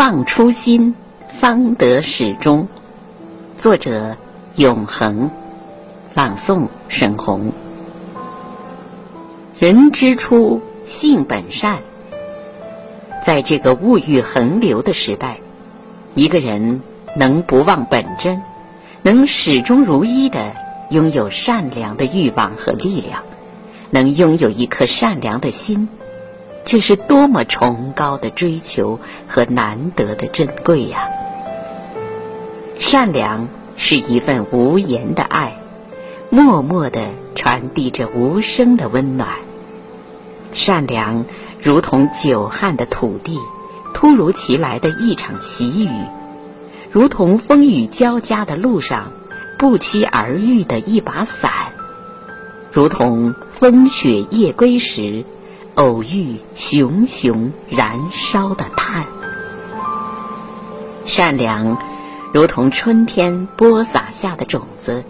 忘初心，方得始终。作者：永恒。朗诵：沈红。人之初，性本善。在这个物欲横流的时代，一个人能不忘本真，能始终如一的拥有善良的欲望和力量，能拥有一颗善良的心。这是多么崇高的追求和难得的珍贵呀！善良是一份无言的爱，默默的传递着无声的温暖。善良如同久旱的土地，突如其来的一场喜雨；如同风雨交加的路上，不期而遇的一把伞；如同风雪夜归时。偶遇熊熊燃烧的炭，善良如同春天播撒下的种子，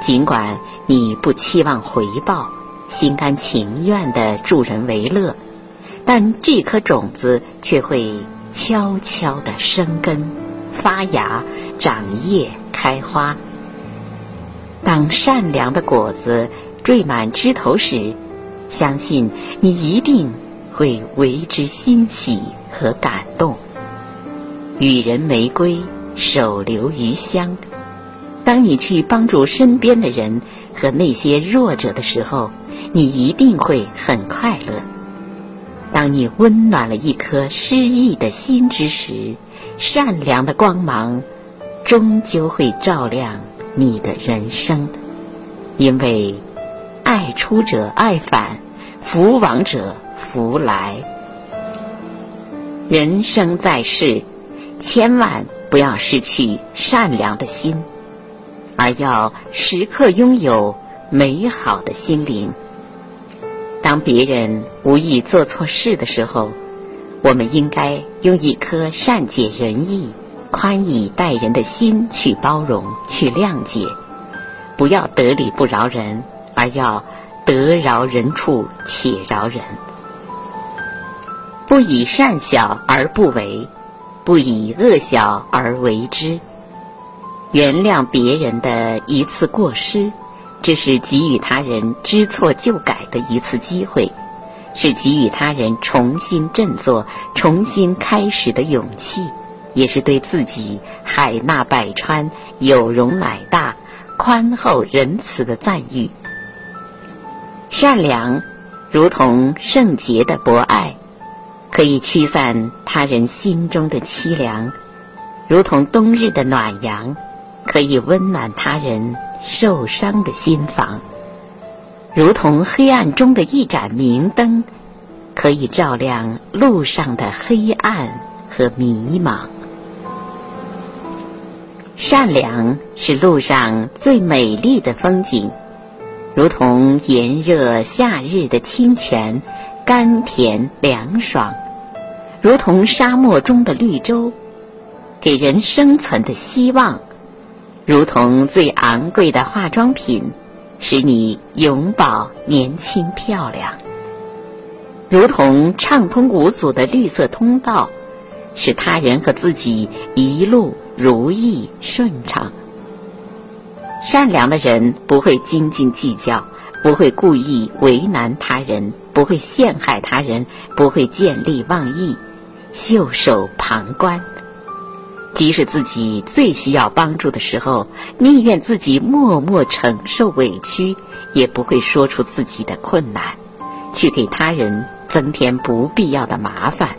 尽管你不期望回报，心甘情愿的助人为乐，但这颗种子却会悄悄的生根、发芽、长叶、开花。当善良的果子缀满枝头时，相信你一定会为之欣喜和感动。予人玫瑰，手留余香。当你去帮助身边的人和那些弱者的时候，你一定会很快乐。当你温暖了一颗失意的心之时，善良的光芒终究会照亮你的人生，因为。爱出者爱返，福往者福来。人生在世，千万不要失去善良的心，而要时刻拥有美好的心灵。当别人无意做错事的时候，我们应该用一颗善解人意、宽以待人的心去包容、去谅解，不要得理不饶人。而要得饶人处且饶人，不以善小而不为，不以恶小而为之。原谅别人的一次过失，这是给予他人知错就改的一次机会，是给予他人重新振作、重新开始的勇气，也是对自己海纳百川、有容乃大、宽厚仁慈的赞誉。善良，如同圣洁的博爱，可以驱散他人心中的凄凉；如同冬日的暖阳，可以温暖他人受伤的心房；如同黑暗中的一盏明灯，可以照亮路上的黑暗和迷茫。善良是路上最美丽的风景。如同炎热夏日的清泉，甘甜凉爽；如同沙漠中的绿洲，给人生存的希望；如同最昂贵的化妆品，使你永葆年轻漂亮；如同畅通无阻的绿色通道，使他人和自己一路如意顺畅。善良的人不会斤斤计较，不会故意为难他人，不会陷害他人，不会见利忘义，袖手旁观。即使自己最需要帮助的时候，宁愿自己默默承受委屈，也不会说出自己的困难，去给他人增添不必要的麻烦。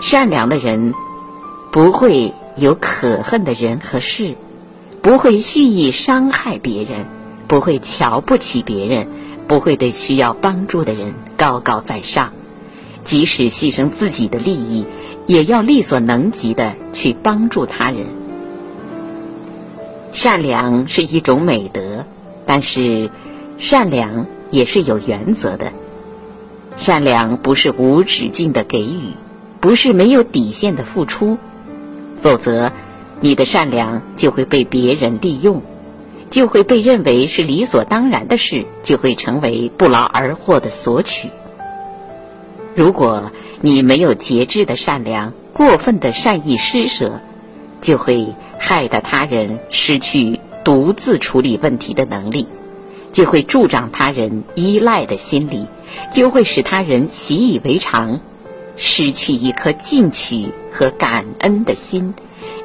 善良的人不会有可恨的人和事。不会蓄意伤害别人，不会瞧不起别人，不会对需要帮助的人高高在上，即使牺牲自己的利益，也要力所能及的去帮助他人。善良是一种美德，但是善良也是有原则的。善良不是无止境的给予，不是没有底线的付出，否则。你的善良就会被别人利用，就会被认为是理所当然的事，就会成为不劳而获的索取。如果你没有节制的善良，过分的善意施舍，就会害得他人失去独自处理问题的能力，就会助长他人依赖的心理，就会使他人习以为常，失去一颗进取和感恩的心，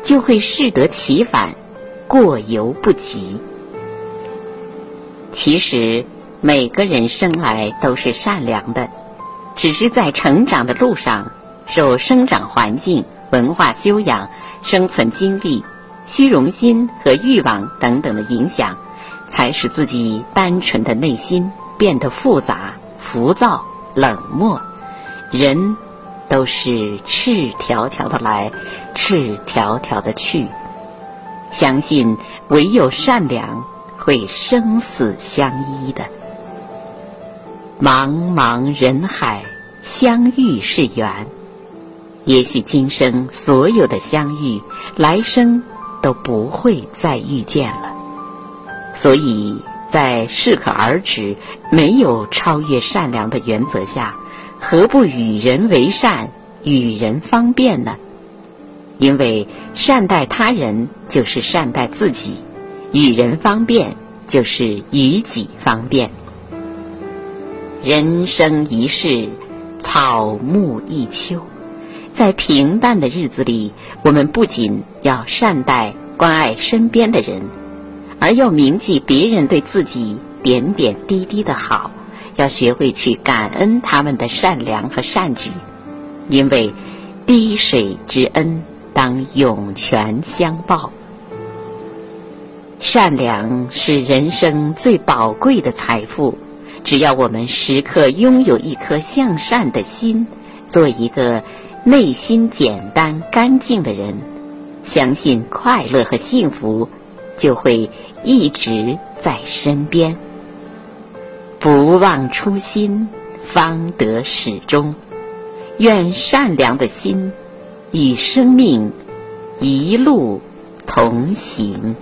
就会适得其反，过犹不及。其实，每个人生来都是善良的，只是在成长的路上，受生长环境、文化修养、生存经历、虚荣心和欲望等等的影响，才使自己单纯的内心变得复杂、浮躁、冷漠。人都是赤条条的来，赤条条的去。相信唯有善良。会生死相依的，茫茫人海，相遇是缘。也许今生所有的相遇，来生都不会再遇见了。所以在适可而止、没有超越善良的原则下，何不与人为善，与人方便呢？因为善待他人，就是善待自己。与人方便，就是与己方便。人生一世，草木一秋，在平淡的日子里，我们不仅要善待、关爱身边的人，而要铭记别人对自己点点滴滴的好，要学会去感恩他们的善良和善举，因为滴水之恩，当涌泉相报。善良是人生最宝贵的财富，只要我们时刻拥有一颗向善的心，做一个内心简单干净的人，相信快乐和幸福就会一直在身边。不忘初心，方得始终。愿善良的心与生命一路同行。